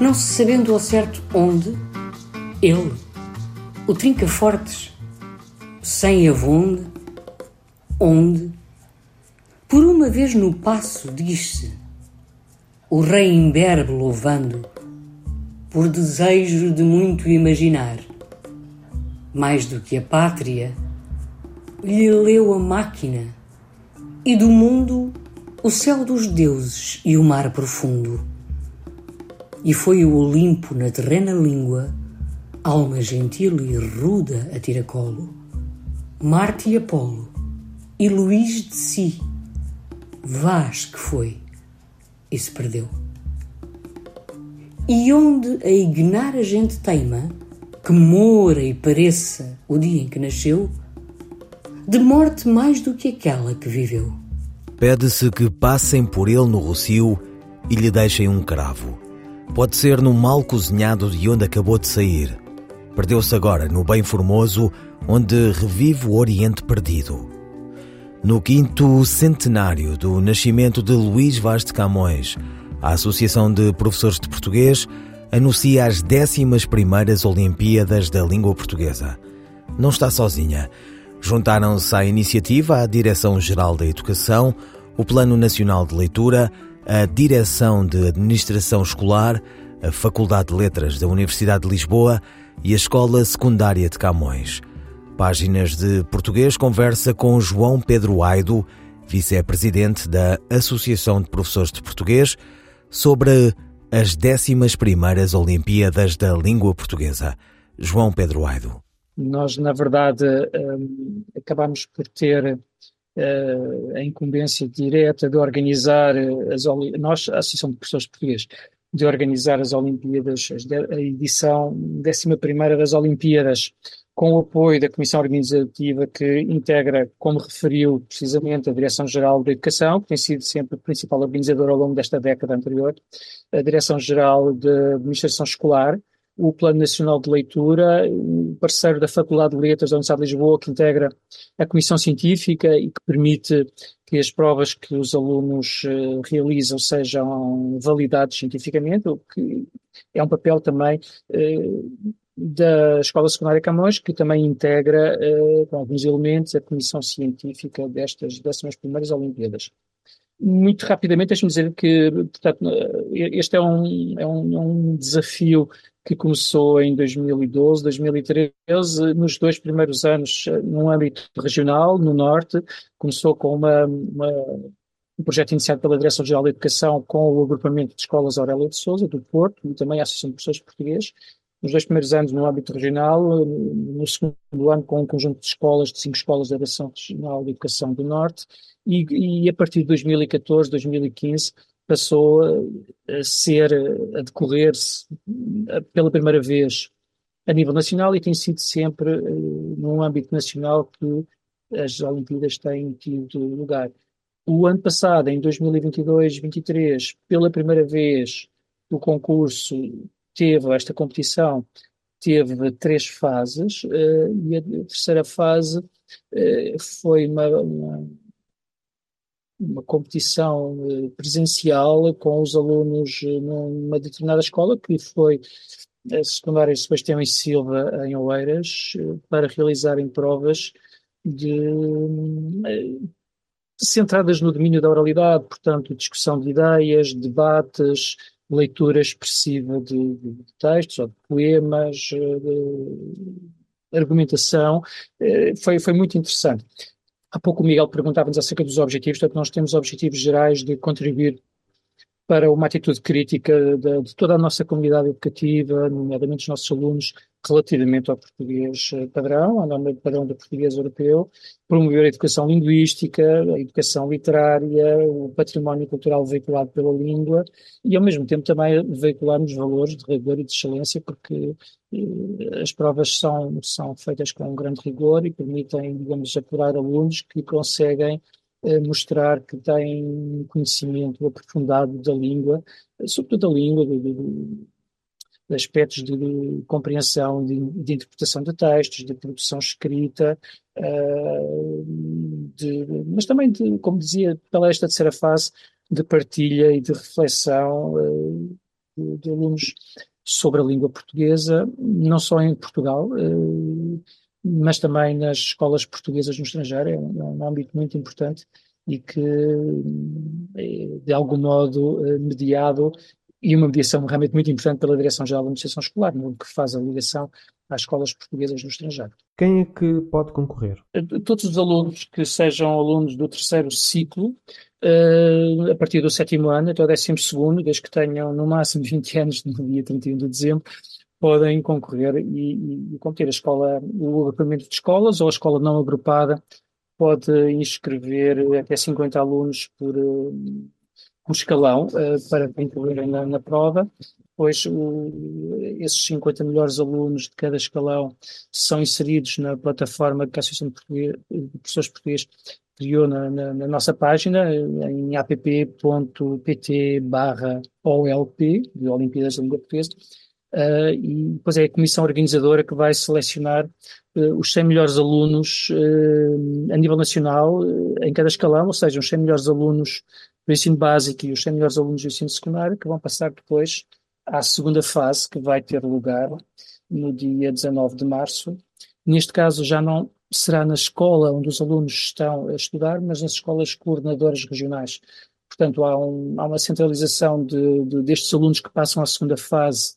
não se sabendo ao certo onde, ele, o Trinca-Fortes, sem avonde, onde, por uma vez no passo diz-se, o rei imberbe louvando, por desejo de muito imaginar, mais do que a pátria, lhe leu a máquina, e do mundo o céu dos deuses e o mar profundo. E foi o Olimpo na terrena língua, alma gentil e ruda a tiracolo, Marte e Apolo, e Luís de si, Vaz que foi e se perdeu. E onde a ignar a gente teima, que mora e pareça o dia em que nasceu, de morte mais do que aquela que viveu. Pede-se que passem por ele no rocio e lhe deixem um cravo. Pode ser no mal cozinhado de onde acabou de sair. Perdeu-se agora no bem formoso, onde revive o Oriente perdido. No quinto centenário do nascimento de Luís Vaz de Camões, a Associação de Professores de Português anuncia as décimas primeiras Olimpíadas da Língua Portuguesa. Não está sozinha. Juntaram-se à iniciativa a Direção-Geral da Educação, o Plano Nacional de Leitura, a Direção de Administração Escolar, a Faculdade de Letras da Universidade de Lisboa e a Escola Secundária de Camões. Páginas de Português conversa com João Pedro Aido, vice-presidente da Associação de Professores de Português, sobre as décimas primeiras Olimpíadas da Língua Portuguesa. João Pedro Aido. Nós, na verdade, um, acabamos por ter uh, a incumbência direta de organizar as nós, a Associação de Professores Portugueses, de organizar as Olimpíadas, a edição 11 das Olimpíadas, com o apoio da Comissão Organizativa que integra, como referiu precisamente, a Direção-Geral da Educação, que tem sido sempre o principal organizador ao longo desta década anterior, a Direção-Geral de Administração Escolar, o Plano Nacional de Leitura, o parceiro da Faculdade de Letras da Universidade de Lisboa, que integra a Comissão Científica e que permite que as provas que os alunos uh, realizam sejam validadas cientificamente, o que é um papel também uh, da Escola Secundária Camões, que também integra, uh, com alguns elementos, a Comissão Científica destas décimas primeiras Olimpíadas. Muito rapidamente, deixe-me dizer que portanto, este é um, é, um, é um desafio que começou em 2012, 2013, nos dois primeiros anos no âmbito regional, no Norte, começou com uma, uma, um projeto iniciado pela Direção-Geral da Educação com o agrupamento de escolas Aurélia de Souza, do Porto, e também a Associação de Professores Portugueses, nos dois primeiros anos no âmbito regional, no segundo ano com um conjunto de escolas, de cinco escolas da Direção Regional de Educação do Norte, e, e a partir de 2014, 2015, passou a, ser, a decorrer-se pela primeira vez a nível nacional e tem sido sempre uh, num âmbito nacional que as Olimpíadas têm tido lugar. O ano passado, em 2022-23, pela primeira vez, o concurso teve, esta competição teve três fases uh, e a terceira fase uh, foi uma, uma uma competição eh, presencial com os alunos eh, numa determinada escola, que foi a secundária Sebastião e Silva, em Oeiras, eh, para realizarem provas de, centradas no domínio da oralidade, portanto, discussão de ideias, debates, leitura expressiva de, de textos ou de poemas, de argumentação, foi, foi muito interessante. Há pouco o Miguel perguntava-nos acerca dos objetivos, portanto, nós temos objetivos gerais de contribuir para uma atitude crítica de, de, toda a nossa comunidade educativa, nomeadamente os nossos alunos, relativamente ao português eh, padrão, à norma padrão do português europeu, promover a educação linguística, a educação literária, o património cultural veiculado pela língua e, ao mesmo tempo, também veicularmos valores de rigor e de excelência, porque eh, as provas são, são feitas com um grande rigor e permitem, digamos, apurar alunos que conseguem eh, mostrar que têm conhecimento aprofundado da língua, sobretudo da língua, de, de aspectos de, de compreensão, de, de, interpretação de textos, de produção escrita, uh, mas também, de, como dizia, pela esta terceira fase, de partilha e de reflexão uh, de, alunos sobre a língua portuguesa, não só em Portugal, uh, mas também nas escolas portuguesas no estrangeiro, é um, é um âmbito muito importante e que, eh, de algum modo, eh, mediado, e uma mediação realmente muito importante pela Direção-Geral da Administração Escolar, no que faz a ligação às escolas portuguesas no estrangeiro. Quem é que pode concorrer? Eh, todos os alunos que sejam alunos do terceiro ciclo, a partir do sétimo ano até o décimo segundo, desde que tenham no máximo 20 anos no dia 31 de dezembro, podem concorrer e, e, e competir a escola, o agrupamento de escolas ou a escola não agrupada pode inscrever até 50 alunos por, por escalão uh, para incluírem na, na, prova. Pois o, esses 50 melhores alunos de cada escalão são inseridos na plataforma que a Associação de, Professores Portugueses criou na, na, na, nossa página, em app.pt barra OLP, de Olimpíadas da Língua Portuguesa, Uh, e depois é a comissão organizadora que vai selecionar uh, os 100 melhores alunos uh, a nível nacional em cada escalão, ou seja, os 100 melhores alunos do ensino básico e os 100 melhores alunos do ensino secundário, que vão passar depois à segunda fase, que vai ter lugar no dia 19 de março. Neste caso, já não será na escola onde os alunos estão a estudar, mas nas escolas coordenadoras regionais. Portanto, há, um, há uma centralização de, de, destes alunos que passam à segunda fase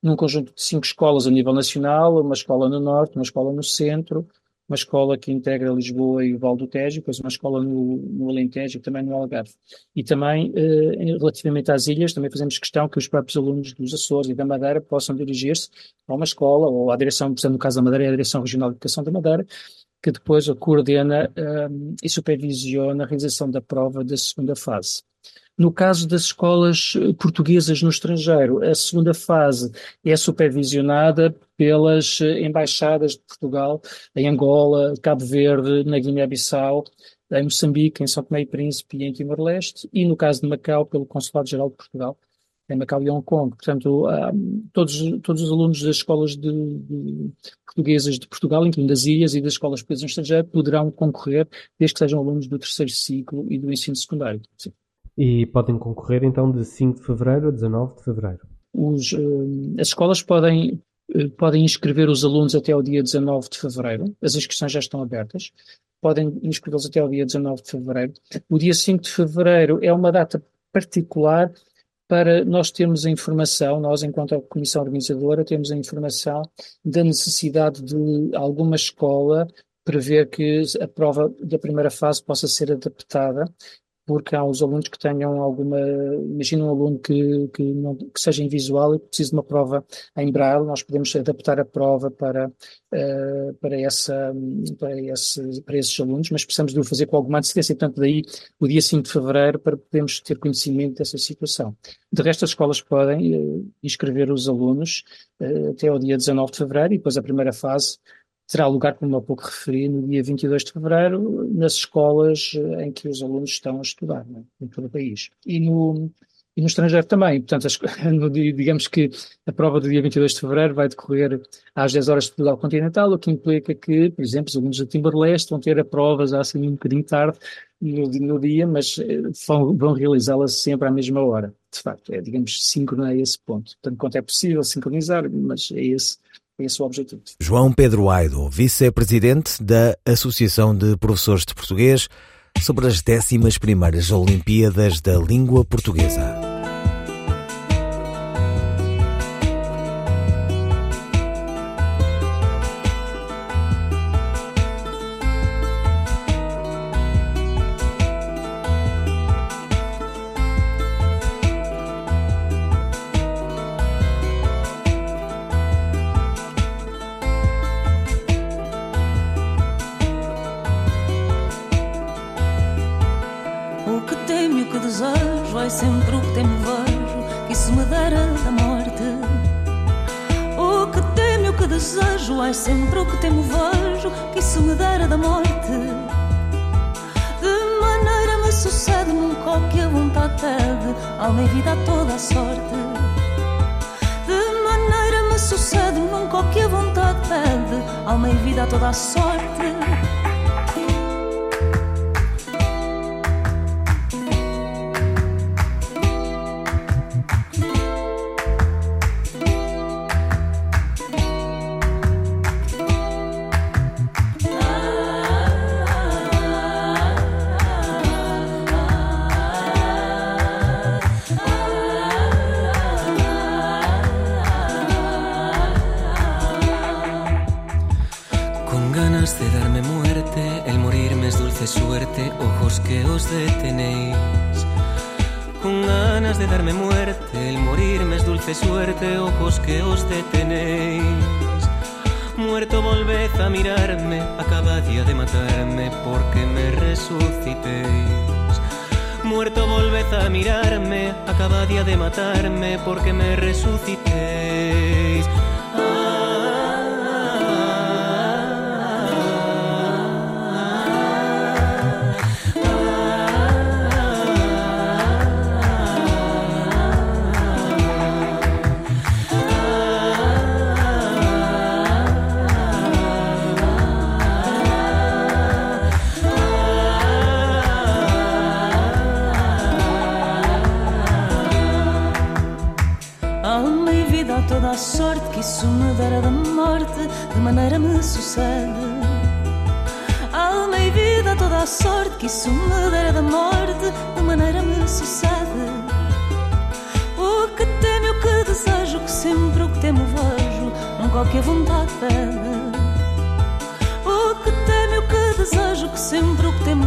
num conjunto de cinco escolas a nível nacional, uma escola no norte, uma escola no centro, uma escola que integra Lisboa e o Val do Tejo, depois uma escola no, no Alentejo e também no Algarve. E também, eh, relativamente às ilhas, também fazemos questão que os próprios alunos dos Açores e da Madeira possam dirigir-se a uma escola ou à direção, por exemplo, no caso da Madeira, é a Direção Regional de Educação da Madeira, que depois coordena eh, e supervisiona a realização da prova da segunda fase. No caso das escolas eh, portuguesas no estrangeiro, a segunda fase é supervisionada pelas eh, embaixadas de Portugal em Angola, Cabo Verde, na Guiné-Bissau, em Moçambique, em São Tomé e Príncipe e em Timor-Leste, e no caso de Macau, pelo Consulado-Geral de Portugal, em Macau e Hong Kong. Portanto, todos, todos os alunos das escolas de, de portuguesas de Portugal, incluindo as ilhas e das escolas portuguesas no estrangeiro, poderão concorrer, desde que sejam alunos do terceiro ciclo e do ensino secundário. Sim. E podem concorrer então de 5 de fevereiro a 19 de fevereiro. Os, uh, as escolas podem, uh, podem inscrever os alunos até o dia 19 de fevereiro, as inscrições já estão abertas, podem inscrevê-los até o dia 19 de fevereiro. O dia 5 de fevereiro é uma data particular para nós termos a informação, nós, enquanto comissão organizadora, temos a informação da necessidade de alguma escola prever que a prova da primeira fase possa ser adaptada porque há os alunos que tenham alguma. Imagina um aluno que, que, não, que seja invisual e precisa de uma prova em braille, nós podemos adaptar a prova para, uh, para, essa, para, esse, para esses alunos, mas precisamos de o fazer com alguma antecedência, portanto, daí o dia 5 de fevereiro para podermos ter conhecimento dessa situação. De resto, as escolas podem uh, inscrever os alunos uh, até o dia 19 de fevereiro e depois a primeira fase terá lugar, como há pouco referi, no dia 22 de fevereiro, nas escolas eh, em que os alunos estão a estudar, né, em todo o país. E no, e no estrangeiro também. Portanto, no, digamos que a prova do dia 22 de fevereiro vai decorrer às 10 horas de Portugal Continental, o que implica que, por exemplo, os alunos de Timor-Leste vão ter a prova já assim um bocadinho tarde no, no dia, mas eh, vão, vão realizá-la sempre à mesma hora. De facto, é, digamos, síncrono a esse ponto. Portanto, quanto é possível sincronizar, mas é esse esse é o objetivo. João Pedro Aido, vice-presidente da Associação de Professores de Português, sobre as 11 Olimpíadas da Língua Portuguesa. Vida a toda a sorte. De maneira me sucede, nunca o que a vontade pede, alma e vida a toda a sorte. Resucitéis.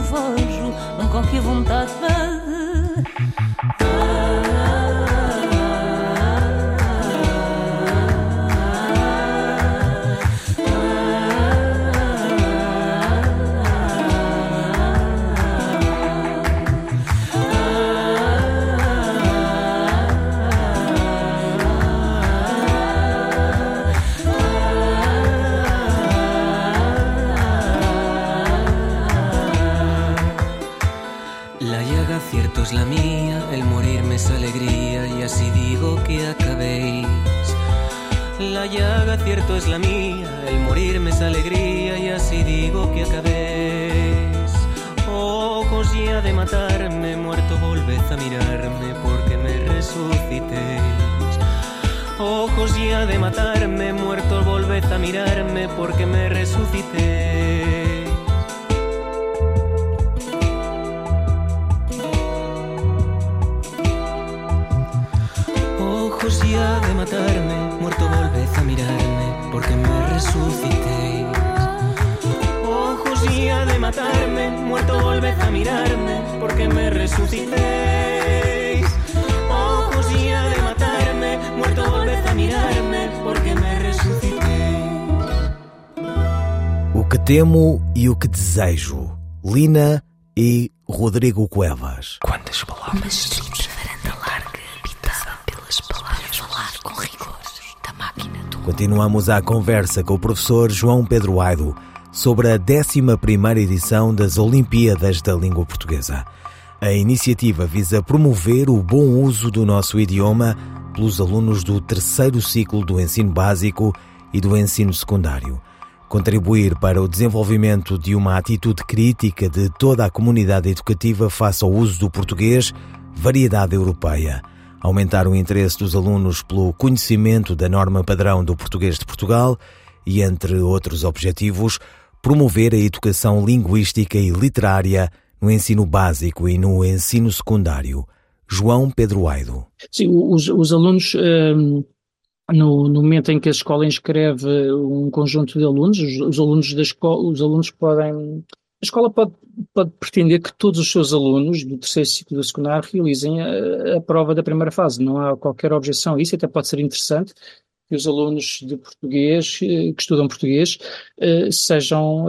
Vejo, não qualquer vontade La llaga cierto es la mía, el morirme es alegría y así digo que acabéis. Ojos ya de matarme, muerto volved a mirarme porque me resucitéis. Ojos ya de matarme, muerto volved a mirarme porque me resucitéis. De matarme, porque me resucitéis. Ojos ya de matarme, muerto volved a mirarme, porque me resucitéis. Ojos ya de matarme, muerto volved a mirarme, porque me resucitéis. O que temo e o que desejo. Lina e Rodrigo Cuevas. Quantas palavras? Continuamos a conversa com o professor João Pedro Aido sobre a 11ª edição das Olimpíadas da Língua Portuguesa. A iniciativa visa promover o bom uso do nosso idioma pelos alunos do terceiro ciclo do ensino básico e do ensino secundário. Contribuir para o desenvolvimento de uma atitude crítica de toda a comunidade educativa face ao uso do português, variedade europeia. Aumentar o interesse dos alunos pelo conhecimento da norma padrão do português de Portugal e, entre outros objetivos, promover a educação linguística e literária no ensino básico e no ensino secundário. João Pedro Aido. Sim, os, os alunos, hum, no, no momento em que a escola inscreve um conjunto de alunos, os, os alunos da escola, os alunos podem, a escola pode, pode pretender que todos os seus alunos do terceiro ciclo do secundário realizem a, a prova da primeira fase. Não há qualquer objeção a isso, até pode ser interessante que os alunos de português, que estudam português, sejam,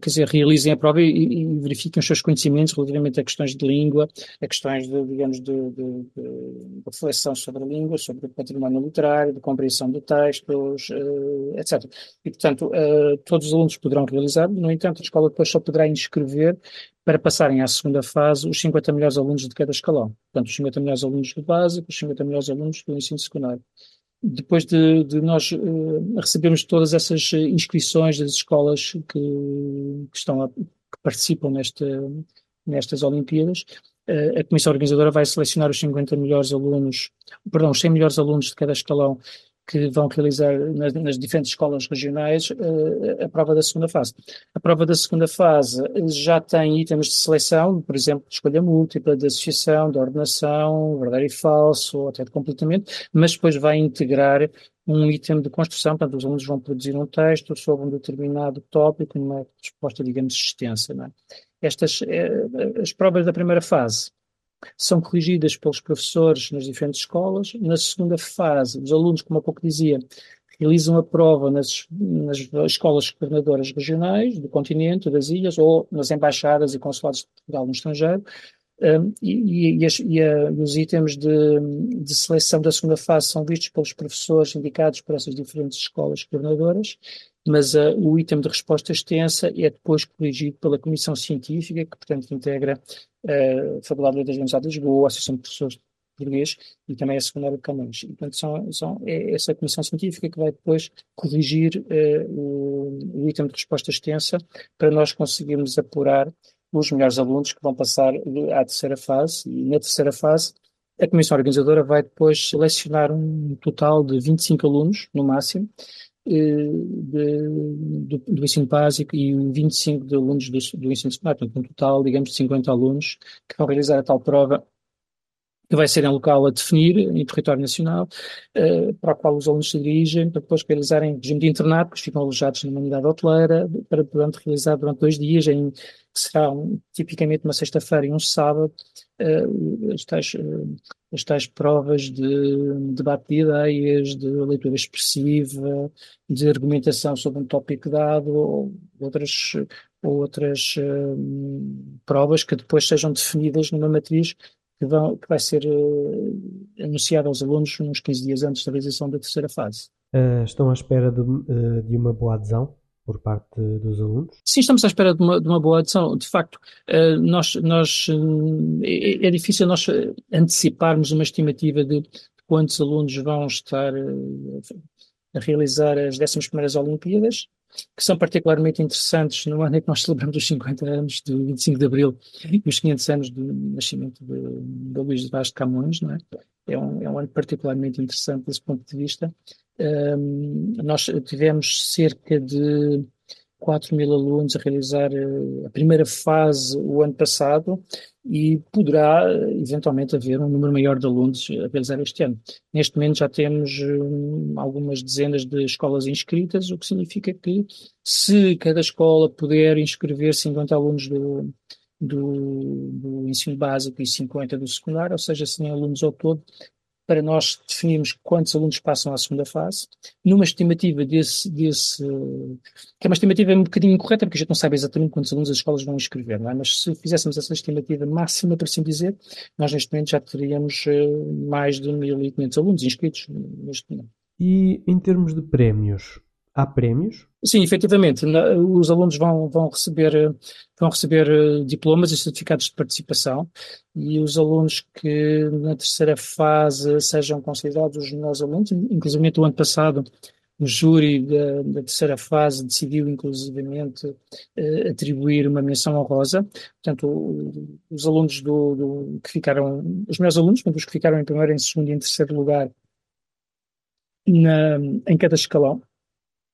quer dizer, realizem a prova e, e verifiquem os seus conhecimentos relativamente a questões de língua, a questões de, digamos, de, de, de reflexão sobre a língua, sobre o património literário, de compreensão de textos, etc. E, portanto, todos os alunos poderão realizar, no entanto, a escola depois só poderá inscrever para passarem à segunda fase os 50 melhores alunos de cada escalão. Portanto, os 50 melhores alunos do básico, os 50 melhores alunos do ensino secundário. Depois de, de nós uh, recebermos todas essas inscrições das escolas que, que estão a, que participam nestas Olimpíadas, uh, a Comissão Organizadora vai selecionar os 50 melhores alunos, perdão, os 100 melhores alunos de cada escalão que vão realizar nas, nas diferentes escolas regionais uh, a prova da segunda fase. A prova da segunda fase já tem itens de seleção, por exemplo, de escolha múltipla, de associação, de ordenação, verdade e falso, ou até de completamento, mas depois vai integrar um item de construção, portanto, os alunos vão produzir um texto sobre um determinado tópico, numa resposta, digamos, extensa. É? Estas, eh, as provas da primeira fase são corrigidas pelos professores nas diferentes escolas. Na segunda fase, os alunos, como há pouco dizia, realizam a prova nas, nas escolas coordenadoras regionais do continente, das ilhas, ou nas embaixadas e consulados de Portugal no estrangeiro. Um, e, e, as, e, a, os itens de, de, seleção da segunda fase são vistos pelos professores indicados por essas diferentes escolas coordenadoras, mas uh, o item de resposta extensa é depois corrigido pela Comissão Científica, que, portanto, integra a Faculdade de Letras da Universidade de Lisboa, a Associação de Professores de Português e também a Secundária de Camões. E, portanto, são, são, é essa comissão científica que vai depois corrigir uh, o, o, item de resposta extensa para nós conseguirmos apurar os melhores alunos que vão passar à terceira fase. E na terceira fase, a comissão organizadora vai depois selecionar um total de 25 alunos, no máximo, de, do, do, ensino básico e 25 de alunos do, do ensino secundário, portanto, um total, digamos, de 50 alunos que vão realizar a tal prova que vai ser em local a definir, em território nacional, uh, para o qual os alunos se dirigem, para depois realizarem regime de internato, depois ficam alojados numa unidade hoteleira, para durante realizar durante dois dias, em, que será um, tipicamente uma sexta-feira e um sábado, uh, as, tais, uh, as provas de debate de ideias, de leitura expressiva, de argumentação sobre um tópico dado, ou outras, ou outras provas que depois sejam definidas numa matriz que, vão, que vai ser uh, anunciado aos alunos uns 15 dias antes da realização da terceira fase. Uh, estão à espera de, uh, de, uma boa adesão por parte dos alunos? Sim, estamos à espera de uma, de uma boa adesão. De facto, nós, nós, é, é, difícil nós anteciparmos uma estimativa de quantos alunos vão estar a realizar as 11 primeiras Olimpíadas que são particularmente interessantes no ano em que nós celebramos os 50 anos do 25 de Abril e os 500 anos do nascimento de, de Luís de Vaz de Camões, não é? É um, é um ano particularmente interessante desse ponto de vista. Um, nós tivemos cerca de 4 mil alunos a realizar eh, a primeira fase o ano passado e poderá eventualmente haver um número maior de alunos a realizar este ano. Neste momento já temos um, algumas dezenas de escolas inscritas, o que significa que se cada escola puder inscrever 50 alunos do, do, do ensino básico e 50 do secundário, ou seja, 100 alunos ao todo, para nós definirmos quantos alunos passam à segunda fase, numa estimativa desse, desse que é uma estimativa um bocadinho incorreta, porque a gente não sabe exatamente quantos alunos as escolas vão inscrever, não é? mas se fizéssemos essa estimativa máxima, por assim dizer, nós neste momento já teríamos uh, mais de 1.500 alunos inscritos neste momento. E em termos de prémios, há prémios? Sim, efetivamente, os alunos vão, vão receber, vão receber eh, diplomas e certificados de participação. E os alunos que na terceira fase sejam considerados os melhores alunos, inclusive o ano passado o júri da, da, terceira fase decidiu inclusivamente eh, atribuir uma menção honrosa, portanto os alunos do, do, que ficaram, os melhores alunos, os que ficaram em primeiro, em segundo e em terceiro lugar na, em cada escalão,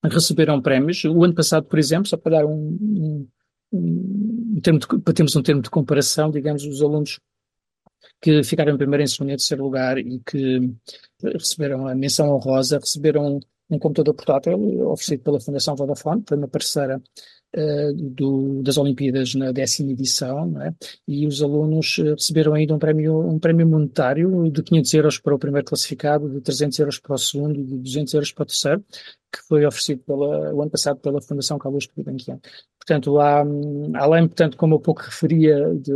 receberam prémios. O ano passado, por exemplo, só para dar um, um, um termo de, para termos um termo de comparação, digamos, os alunos que ficaram em primeiro, em segundo e terceiro lugar e que receberam a menção honrosa, receberam um computador portátil oferecido pela Fundação Vodafone, foi uma parceira do, das Olimpíadas na décima edição, é? e os alunos receberam ainda um prémio, um prémio monetário de 500 euros para o primeiro classificado, de 300 euros para o segundo de 200 euros para o terceiro, que foi oferecido pela, o ano passado pela Fundação Carlos Gulbenkian. Portanto, há, além, portanto, como eu pouco referia, de,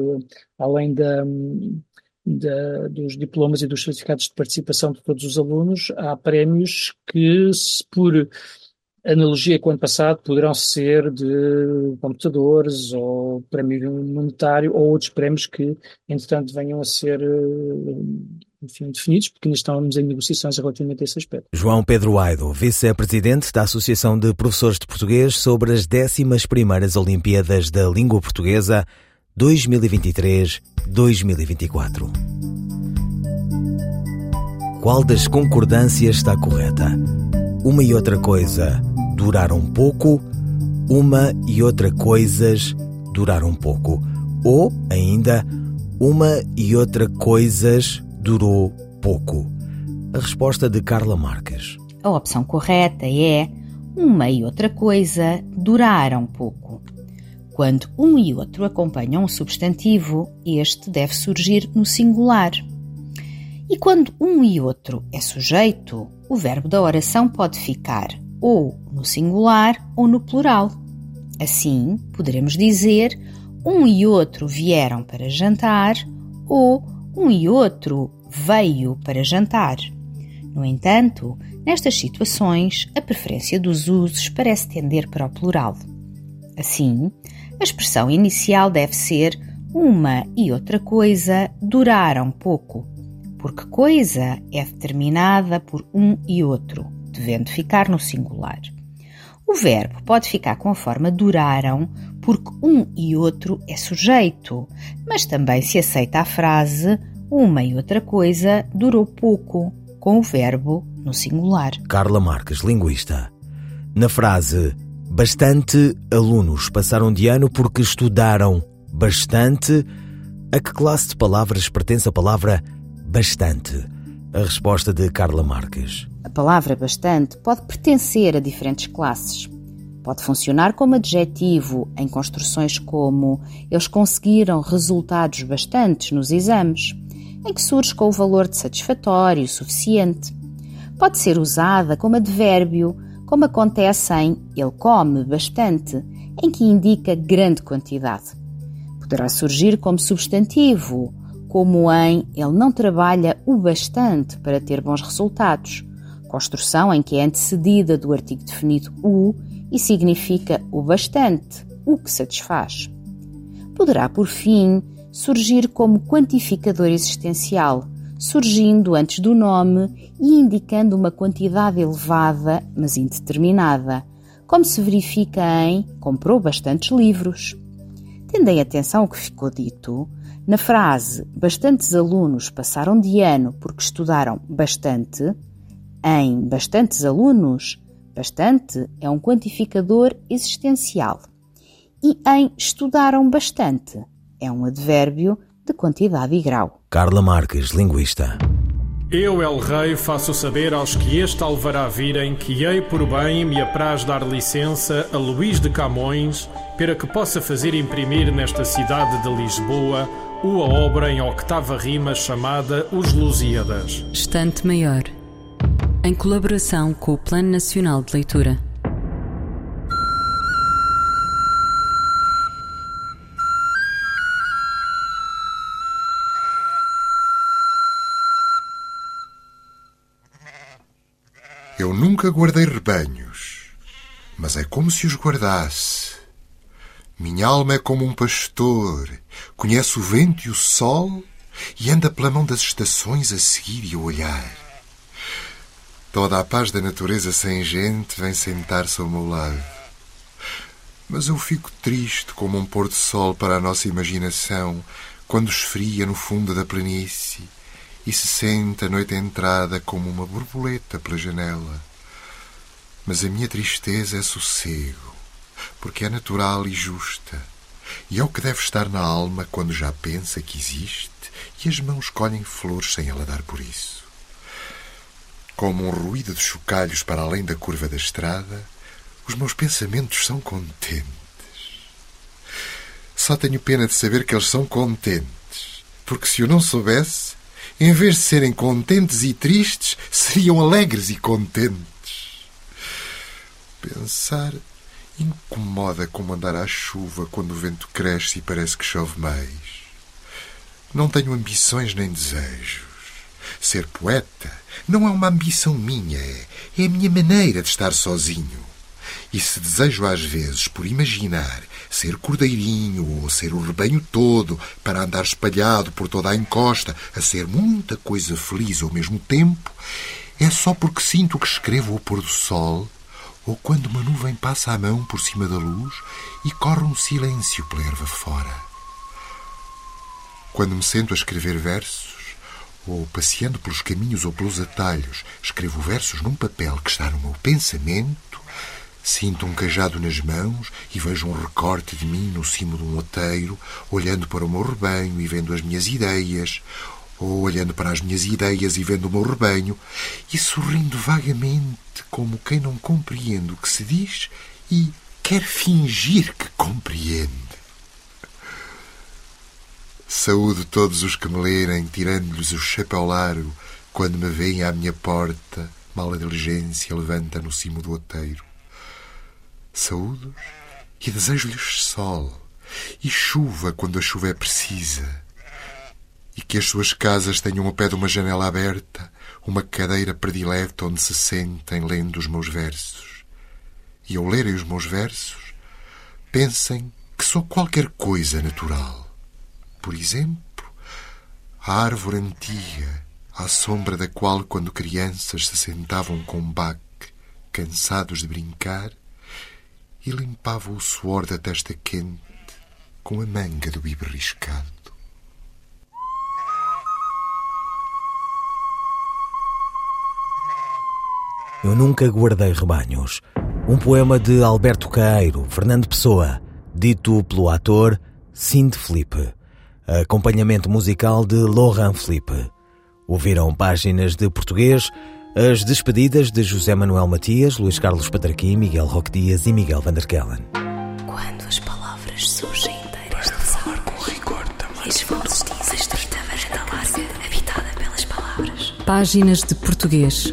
além da, da, dos diplomas e dos certificados de participação de todos os alunos, há prémios que, se por analogia com o ano passado, poderão ser de computadores ou prémio monetário ou outros prémios que, entretanto, venham a ser enfim, definidos, porque ainda estamos em negociações relativamente a esse aspecto. João Pedro Aido, vice-presidente da Associação de Professores de Português sobre as 11º Olimpíadas da Língua Portuguesa 2023-2024. Qual das concordâncias está correta? Uma e outra coisa duraram pouco, uma e outra coisas duraram pouco. Ou, ainda, uma e outra coisas durou pouco? A resposta de Carla Marques. A opção correta é uma e outra coisa duraram pouco. Quando um e outro acompanham um substantivo, este deve surgir no singular. E quando um e outro é sujeito, o verbo da oração pode ficar ou no singular ou no plural. Assim, poderemos dizer um e outro vieram para jantar ou um e outro veio para jantar. No entanto, nestas situações, a preferência dos usos parece tender para o plural. Assim, a expressão inicial deve ser uma e outra coisa duraram pouco, porque coisa é determinada por um e outro, devendo ficar no singular. O verbo pode ficar com a forma duraram porque um e outro é sujeito, mas também se aceita a frase uma e outra coisa durou pouco, com o verbo no singular. Carla Marques, linguista. Na frase bastante alunos passaram de ano porque estudaram bastante, a que classe de palavras pertence a palavra bastante? A resposta de Carla Marques. A palavra bastante pode pertencer a diferentes classes. Pode funcionar como adjetivo em construções como eles conseguiram resultados bastantes nos exames, em que surge com o valor de satisfatório suficiente. Pode ser usada como advérbio, como acontece em ele come bastante, em que indica grande quantidade. Poderá surgir como substantivo, como em ele não trabalha o bastante para ter bons resultados, construção em que é antecedida do artigo definido o e significa o bastante, o que satisfaz. Poderá, por fim, surgir como quantificador existencial, surgindo antes do nome e indicando uma quantidade elevada, mas indeterminada, como se verifica em comprou bastantes livros. Tendem atenção ao que ficou dito. Na frase bastantes alunos passaram de ano porque estudaram bastante, em bastantes alunos Bastante é um quantificador existencial. E em estudaram bastante é um advérbio de quantidade e grau. Carla Marques, linguista. Eu, El Rei, faço saber aos que este alvará virem que hei por bem me apraz dar licença a Luís de Camões para que possa fazer imprimir nesta cidade de Lisboa uma obra em octava rima chamada Os Lusíadas. Estante Maior em colaboração com o Plano Nacional de Leitura. Eu nunca guardei rebanhos, mas é como se os guardasse. Minha alma é como um pastor, conhece o vento e o sol e anda pela mão das estações a seguir e a olhar. Toda a paz da natureza sem gente vem sentar-se ao meu lado. Mas eu fico triste como um pôr de sol para a nossa imaginação quando esfria no fundo da planície e se sente a noite entrada como uma borboleta pela janela. Mas a minha tristeza é sossego, porque é natural e justa, e é o que deve estar na alma quando já pensa que existe e as mãos colhem flores sem ela dar por isso. Como um ruído de chocalhos para além da curva da estrada, os meus pensamentos são contentes. Só tenho pena de saber que eles são contentes. Porque se eu não soubesse, em vez de serem contentes e tristes, seriam alegres e contentes. Pensar incomoda como andar à chuva quando o vento cresce e parece que chove mais. Não tenho ambições nem desejos. Ser poeta não é uma ambição minha, é, é a minha maneira de estar sozinho. E se desejo às vezes, por imaginar, ser cordeirinho ou ser o rebanho todo, para andar espalhado por toda a encosta, a ser muita coisa feliz ao mesmo tempo, é só porque sinto que escrevo ao pôr do sol ou quando uma nuvem passa a mão por cima da luz e corre um silêncio pela erva fora. Quando me sento a escrever versos, ou passeando pelos caminhos ou pelos atalhos, escrevo versos num papel que está no meu pensamento, sinto um cajado nas mãos e vejo um recorte de mim no cimo de um outeiro, olhando para o meu rebanho e vendo as minhas ideias, ou olhando para as minhas ideias e vendo o meu rebanho, e sorrindo vagamente, como quem não compreende o que se diz e quer fingir que compreende. Saúdo todos os que me lerem, tirando-lhes o chapéu largo, quando me veem à minha porta, mal a diligência levanta no cimo do outeiro. Saúdos e desejo-lhes sol e chuva quando a chuva é precisa, e que as suas casas tenham ao pé de uma janela aberta uma cadeira predileta onde se sentem lendo os meus versos. E ao lerem os meus versos, pensem que sou qualquer coisa natural por exemplo, a árvore antiga, à sombra da qual, quando crianças, se sentavam com baque, cansados de brincar, e limpavam o suor da testa quente com a manga do bibe Eu nunca guardei rebanhos. Um poema de Alberto Caeiro, Fernando Pessoa, dito pelo ator Cindy Felipe acompanhamento musical de Laurent Felipe. Ouviram páginas de português, as despedidas de José Manuel Matias, Luís Carlos Patraquim, Miguel Roque Dias e Miguel Vanderkellen. Quando as palavras surgem inteiras de falar com rigor também. E habitada pelas palavras. Páginas de português.